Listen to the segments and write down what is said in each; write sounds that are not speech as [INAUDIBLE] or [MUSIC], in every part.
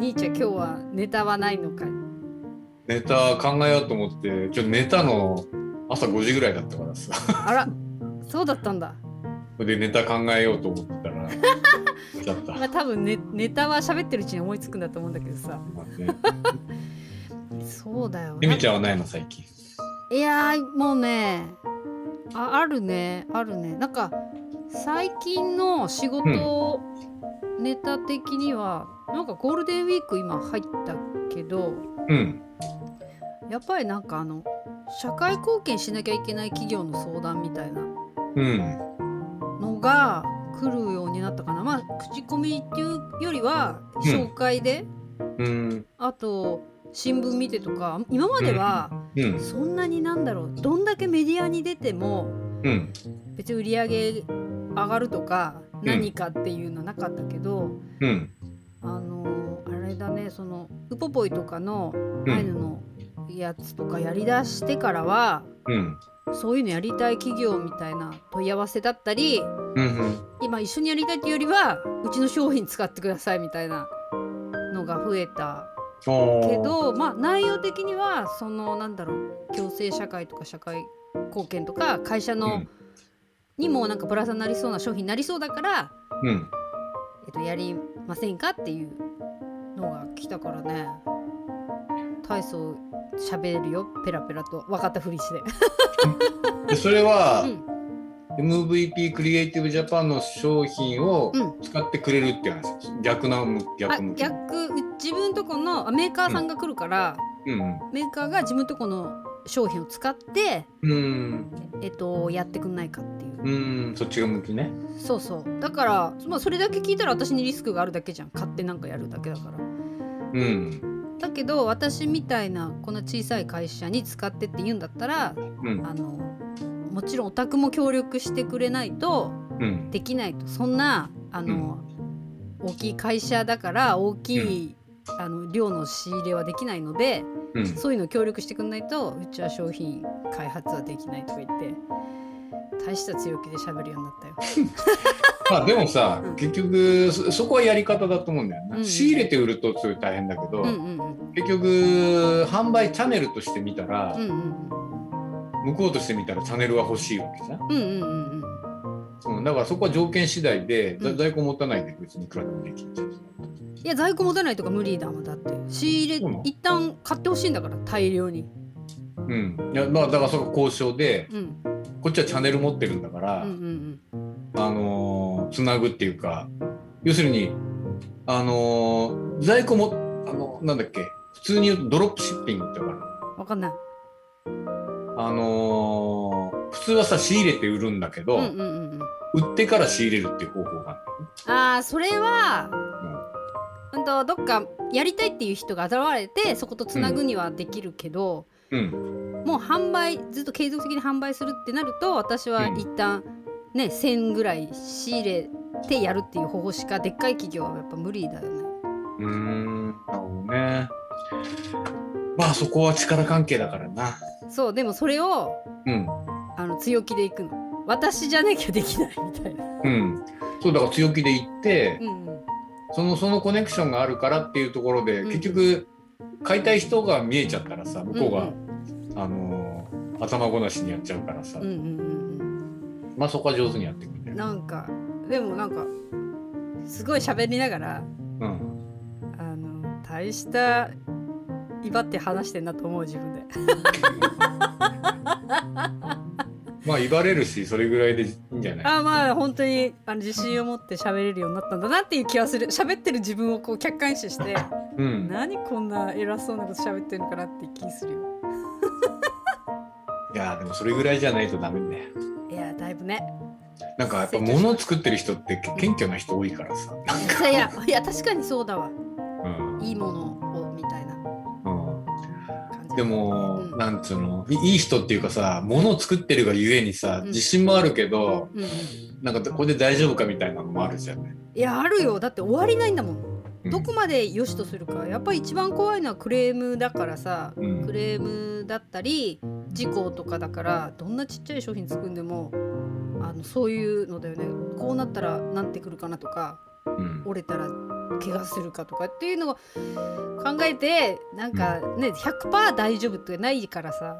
兄ちゃん今日はネタはないのかい？ネタ考えようと思ってちょっと寝たの朝5時ぐらいだったからさ。あらそうだったんだ。それでネタ考えようと思ってたら [LAUGHS] ちゃった。まあ多分ネネタは喋ってるうちに思いつくんだと思うんだけどさ。まあね。そうだよ。ゆみちゃんはないの最近？いやーもうねああるねあるね。なんか最近の仕事ネタ的には、なんかゴールデンウィーク今入ったけどうん。やっぱりなんかあの社会貢献しなきゃいけない企業の相談みたいなうん。のが来るようになったかな。まあ口コミっていうよりはうん。紹介で、うん。あと新聞見てとか今まではうん。そんなになんだろうどんだけメディアに出てもうん。別に売り上げ上がるとかん何かっていうのはなかったけど、うん。あのあれだねそのウポポイとかのうん。アイヌのやつとかやりだしてからは、うん。そういうのやりたい企業みたいな問い合わせだったりうん今一緒にやりたいっていうよりはうちの商品使ってくださいみたいなのが増えたけどまあ内容的にはそのなんだろう共生社会とか社会貢献とか会社の、うんにもなんかプラスになりそうな商品になりそうだから、うん。えっと、やりませんかっていうのが来たからね。体操喋るよ。ペラペラと。分かったふりして。でそれは、うん。MVP クリエイティブジャパンの商品をうん。使ってくれるっていう話逆な逆向き。逆。自分とこのあメーカーさんが来るから、うん。メーカーが自分とこの商品を使って、うん。うんえっと、やってくんないかっていう、うんそっちが向きね。そうそう。だから、まあ、それだけ聞いたら私にリスクがあるだけじゃん。買ってなんかやるだけだから。うん。だけど私みたいなこの小さい会社に使ってって言うんだったらうん。あのもちろんオタクも協力してくれないとうん。できないと。そんなあの、大きい会社だから大きい、あの量の仕入れはできないのでうん。そういうの協力してくんないとうちは商品開発はできないとか言って大した強気で喋るようになったよ。[LAUGHS] まあでもさ、うん結局そそこはやり方だと思うんだよな、うん。仕入れて売るとすごい大変だけど、うんうん結局販売チャンネルとして見たら、うんうんうん。向こうとして見たらチャンネルは欲しいわけじゃん、うんうんうんうん。うん、だからそこは条件次第で、在庫持たないで別にいくらでもできるじゃんいや在庫持たないとか無理だもんだって。仕入れ一旦買ってほしいんだから大量に。うん。いやまあだからそこ交渉でうん。こっちはチャンネル持ってるんだから、うんうんあのーつなぐっていうか要するにあのー在庫もあのなんだっけ普通に言うとドロップシッピングってわかる？うんわかんない。あのー普通はさ仕入れて売るんだけど、うんうんうんうん。売ってから仕入れるっていう方法があるああそれは、うん、とどっかやりたいっていう人が現れてそことつなぐにはできるけど、うん。もう販売ずっと継続的に販売するってなると私はうん。一旦ね1000ぐらい仕入れてやるっていう方法しかでっかい企業はやっぱ無理だよね。うーん。なるほどね。まあそこは力関係だからな。そうでもそれをうん。あの強気でいくの。私じゃなきゃできないみたいな。うん。そうだから強気で言って、うんうんそのそのコネクションがあるからっていうところで、うん。結局買いたい人が見えちゃったらさ向こうが、うんあのー頭ごなしにやっちゃうからさ、うんうんうんまあそこは上手にやってくれる。うん、なんかでもなんかすごい喋りながらうん、あの大した威張って話してんなと思う自分で。[LAUGHS] まあ言われるしそれぐらいでん。じゃないあまあ本当にあの自信を持って喋れるようになったんだなっていう気はする。喋ってる自分をこう客観視してうん、何こんな偉そうなこと喋ってるのかなって気するよ。いやでもそれぐらいじゃないとダメだよいやだいぶね。なんかやっぱ物を作ってる人ってけ謙虚な人多いからさ、いやいやいや確かにそうだわ。うん。いいものでも、うん。なんつうの？いいい人っていうかさ物を作ってるがゆえにさうん。自信もあるけど、うん。うんなんかこれで大丈夫かみたいなのもあるじゃない、いやあるよ。だって終わりないんだもん。うん。どこまで良しとするか。やっぱり一番怖いのはクレームだからさうん。クレームだったり事故とかだからどんなちっちゃい商品作んでもあのそういうのだよね。こうなったらなんてくるかなとかうん。折れたら怪我するかとかっていうのを考えてなんかね100%大丈夫ってないからさ。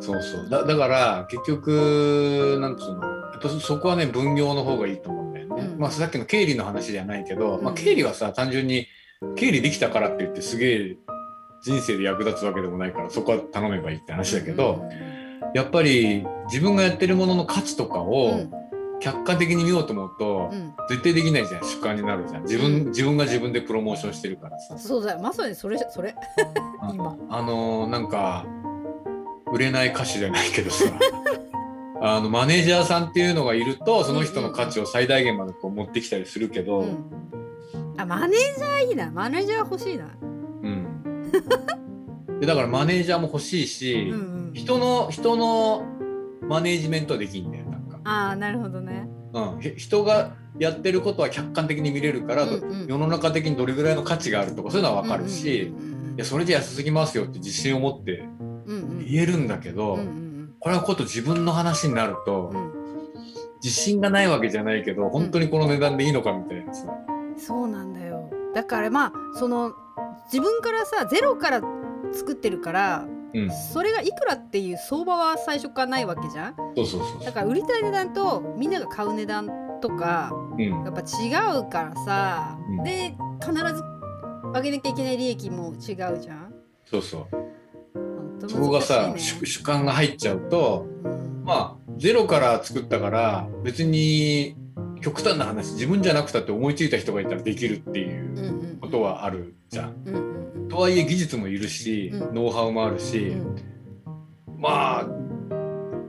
そうそう。だだから結局なんつうのやっぱそこはね分業の方がいいと思うんだよね、うん。まあさっきの経理の話じゃないけど、まあ、うん経理はさ単純に経理できたからって言ってすげえ人生で役立つわけでもないからそこは頼めばいいって話だけど、やっぱり自分がやってるものの価値とかうん。を客観的に見ようと思うと、うん。絶対できないじゃん。主観になるじゃん。自分,、うん。自分が自分でプロモーションしてるからさ。そうだよ。まさにそれそれうん。今。あのーなんか売れない歌手じゃないけどさ。[LAUGHS] あのマネージャーさんっていうのがいるとその人の価値を最大限までこう持ってきたりするけど、うん。あマネージャーいいな。マネージャー欲しいな。うん。でだからマネージャーも欲しいし、うんうん。人の人のマネージメントはできんだよああなるほどね。うん、ひ人がやってることは客観的に見れるから、うんうん。世の中的にどれぐらいの価値があるとかそういうのは分かるし、うんうんいやそれじゃ安すぎますよって自信を持ってうんうん。言えるんだけど、うんうん。これはこと自分の話になると、うん。自信がないわけじゃないけど本当にこの値段でいいのかみたいなさ、そうなんだよ。だからまあその自分からさゼロから作ってるからうん、それがいくらっていう相場は最初からないわけじゃん？そうそうそうだから売りたい値段とみんなが買う値段とかうん。やっぱ違うからさ、うん。で必ず上げなきゃいけない利益も違うじゃん？そうそう。そこがさ、主主観が入っちゃうとうん。まあゼロから作ったから別に極端な話自分じゃなくたって思いついた人がいたらできるっていううんうんことはあるじゃん。うんうんとはいえ技術もいるし、うん。ノウハウもあるうし、ん。まあ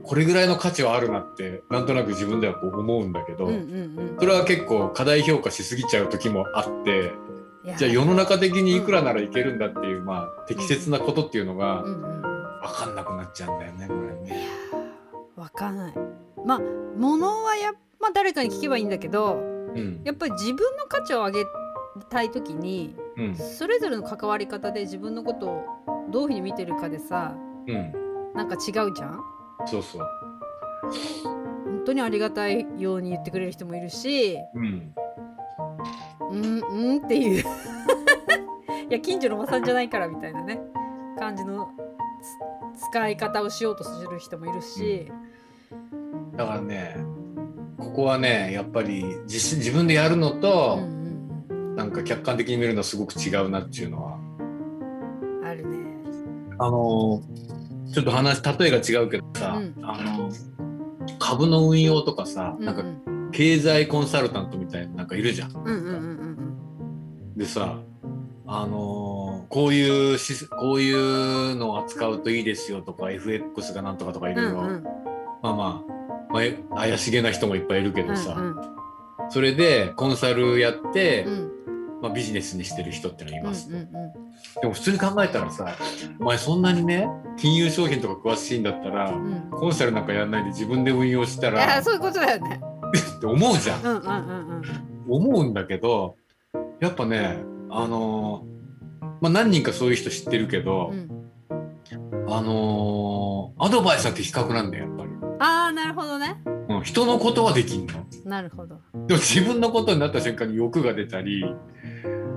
これぐらいの価値はあるなってなんとなく自分ではこう思うんだけど、うんうんうんそれは結構過大評価しすぎちゃう時もあってじゃあ世の中的にいくらならいけるんだっていう、まあ適切なことっていうのがうんうんうん。分かんなくなっちゃうんだよねこれね。わかんない。まあ物はやまあ誰かに聞けばいいんだけどうん。やっぱり自分の価値を上げたい時にうん。それぞれの関わり方で自分のことをどういうふうに見てるかでさうん。なんか違うじゃん？そうそう。本当にありがたいように言ってくれる人もいるしうん。うんうんっていう。[LAUGHS] いや近所のおばさんじゃないからみたいなね。感じのつ使い方をしようとする人もいるし、だからねここはねやっぱり自分でやるのうんと、うんなんか客観的に見るのはすごく違うなっていうのは。うん、あるね。あのちょっと話例えが違うけどさ、うん。あの株の運用とかさ、なんかうん。経済コンサルタントみたいななんかいるじゃん。うんうんうんうん。でさあのこういうしこういうのを扱うといいですよとか FX がなんとかとかいろいろ、うんうん。まあまあ、まあえ怪しげな人もいっぱいいるけどさ、うん。それでコンサルやって、うんまあ、ビジネスにしてる人ってのはいます、うんうんでも普通に考えたらさお前そんなにね金融商品とか詳しいんだったら、うんうんコンサルなんかやんないで自分で運用したいらそういうことだよね。[LAUGHS] て思うじゃんうんうんうん思うんだけどやっぱねあのーまあ何人かそういう人知ってるけど、うんうん。あのーアドバイスは的確なんだよやっぱり、ああなるほどね。うん、人のことはできんの？なるほど。でも自分のことになった瞬間に欲が出たり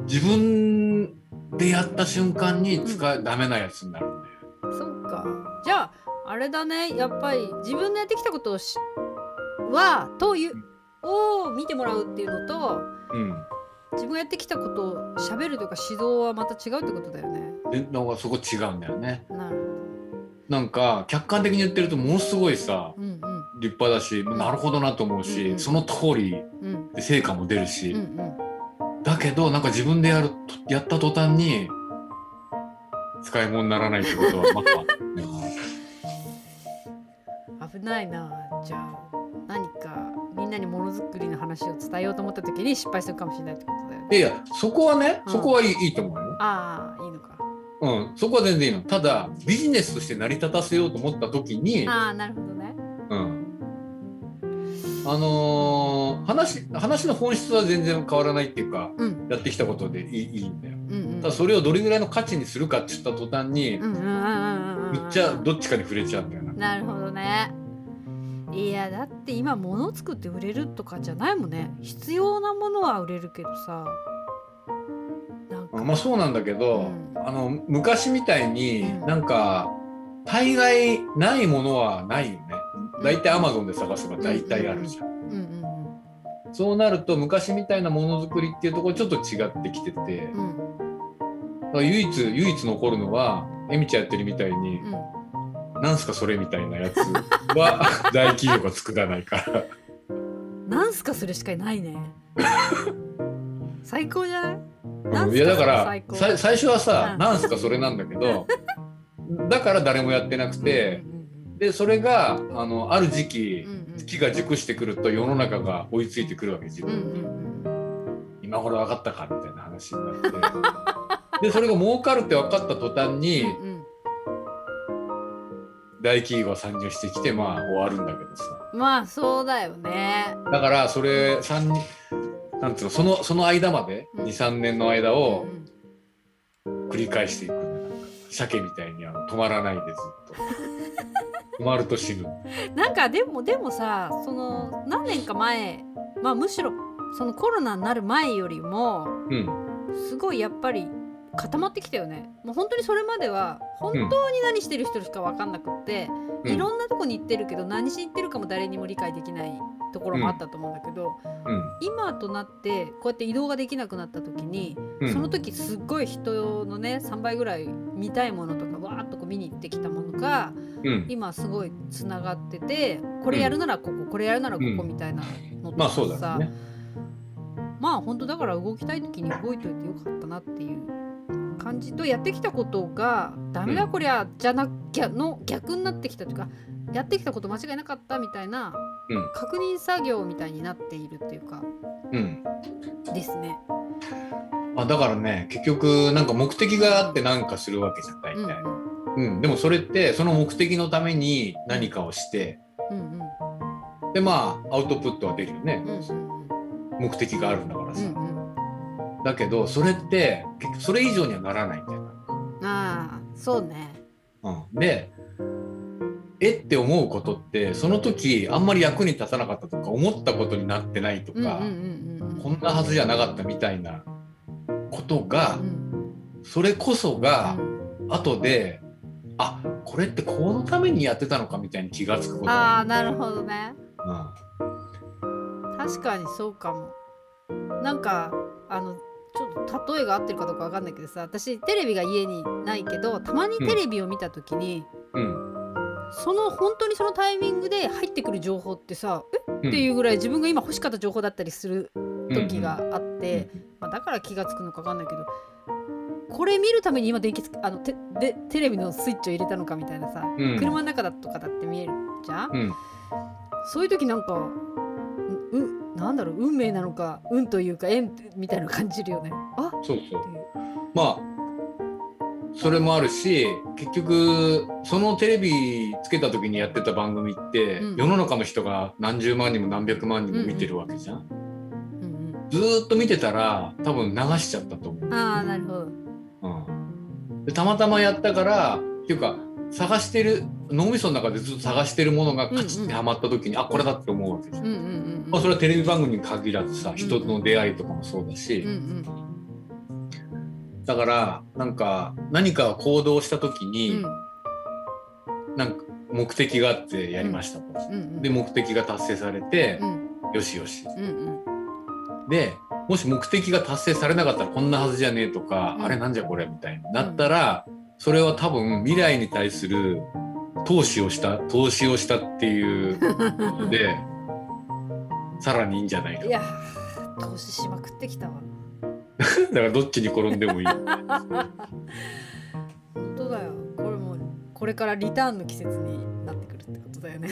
自分でやった瞬間に使え、ダメなやつになるんだよ。そうか。じゃああれだねやっぱり自分でやってきたことをしはというを見てもらうっていうのとうん自分がやってきたことを喋るとか指導はまた違うってことだよね。でなんかそこ違うんだよね。なるなんか客観的に言ってるとものすごいさほど。うん立派だし、なるほどなと思うし、うんうんその通り成果も出るし、うんうん。だけどなんか自分でやるとやった途端に使い物にならないってことはまた、危ないなじゃあ何かみんなにものづくりの話を伝えようと思った時に失敗するかもしれないってことだよね。いやそこはねうんそこはいい,、いいと思うよ。ああいいのか。うん、そこは全然いいの。ただビジネスとして成り立たせようと思った時に、ああなるほどあのー話話の本質は全然変わらないっていうかうんやってきたことでいいいいんだよ。うんうん。ただそれをどれぐらいの価値にするかって言った途端に、うんうんっちゃどっちかに触れちゃうんだよな。なるほどね。いやだって今物を作って売れるとかじゃないもんね必要なものは売れるけどさまあそうなんだけど、うんあの昔みたいにうんなんか大概ないものはないよね。大体アマゾンで探せば大体あるじゃん。うんうんそうなると昔みたいなものづくりっていうところちょっと違ってきてて、だうん。から唯一唯一残るのはえみちゃんやってるみたいに、うん。なんすかそれみたいなやつは [LAUGHS] 大企業が作らないから。なんすかそれしかないね。最高じゃない？いやだから最初はさ、うん。なんすかそれなんだけどだから誰もやってなくて、うんでそれがあのある時期うんうん。時が熟してくると世の中が追いついてくるわけ自分。に、うん今頃分かったかみたいな話になって。[LAUGHS] でそれが儲かるって分かった途端にうんうん。大企業が参入してきてまあ終わるんだけどさ。まあそうだよね。だからそれ三なんつうのそのその間までうん。23年の間をうん繰り返していく。鮭みたいにあの止まらないでずっと止まると死ぬ。なんかでもでもさその何年か前まあむしろそのコロナになる前よりもうん。すごいやっぱり固まってきたよね。もう本当にそれまでは本当に何してる人しか分かんなくって、うん。いろんなとこに行ってるけど何しに行ってるかも誰にも理解できないところもあったと思うんだけど、うん。今となってこうやって移動ができなくなった時に、うん。その時すっごい人のね3倍ぐらい見たいものとかわーっとこう見に行ってきたものがうん。今すごいつながっててこれやるならここ、これやるならここみたいなのとかさ、よね。まあ本当だから動きたい時に動いといてよかったなっていう感じとやってきたことがダメだうんこりゃじゃなきゃの逆になってきたというかやってきたこと間違いなかったみたいなうん。確認作業みたいになっているっていうか。うん。ですね。あだからね結局なんか目的があって何かするわけじゃん大うん体、うん。でもそれってその目的のために何かをして。うんうん。でまあアウトプットは出るよね、うんうん目的があるんだからさ、うんうん。だけどそれって結局それ以上にはならないんだよああそうね。な、うん、でえって思うことってその時あんまり役に立たなかったとか思ったことになってないとか、うんうんうんうん。こんなはずじゃなかったみたいなことが、うん。それこそがうん。後であこれってこのためにやってたのかみたいに気がつくことあがあなるほどね。うん。確かにそうかも。なんかあのちょっと例えが合ってるかどうかわかんないけどさ私テレビが家にないけどたまにテレビを見た時に、うんその本当にそのタイミングで入ってくる情報ってさえ？うん。っていうぐらい自分が今欲しかった情報だったりする時があっうん。て、まあ、だから気が付くのかわかんないけどこれ見るために今電気つあのテでテレビのスイッチを入れたのかみたいなさ、うん。車の中だとかだって見えるじゃん、うん。そういう時なんかううなんだろう？運命なのか運というか縁みたいなの感じるよね。あ？そうそう。まあそれもあるし結局そのテレビつけた時にやってた番組って、うん。世の中の人が何十万人も何百万人も見てるわけじゃん、うんずーっと見てたら多分流しちゃったと思う。うん、、ああなるほど。うん、でたまたまやったからっていうか探してる脳みその中でずっと探してるものがカチッてはまった時に、あこれだって思うわけじゃん、うんうんうんまあ、それはテレビ番組に限らずさん人の出会いとかもそうだし、うんうんだからなんか何か行動した時うに、ん。なんか目的があってやりましたと。うん。うんで目的が達成されてう、ん。よしよし。うんうん。でもし目的が達成されなかったらこんなはずじゃねえとか、うん。あれなんじゃこれみたいになったら、それは多分未来に対する投資をした投資をしたっていうことで [LAUGHS] さらにいいんじゃないかいやー投資しまくってきたわ。[LAUGHS] だからどっちに転んでもいい。本当だよこれもこれからリターンの季節になってくるってことだよね。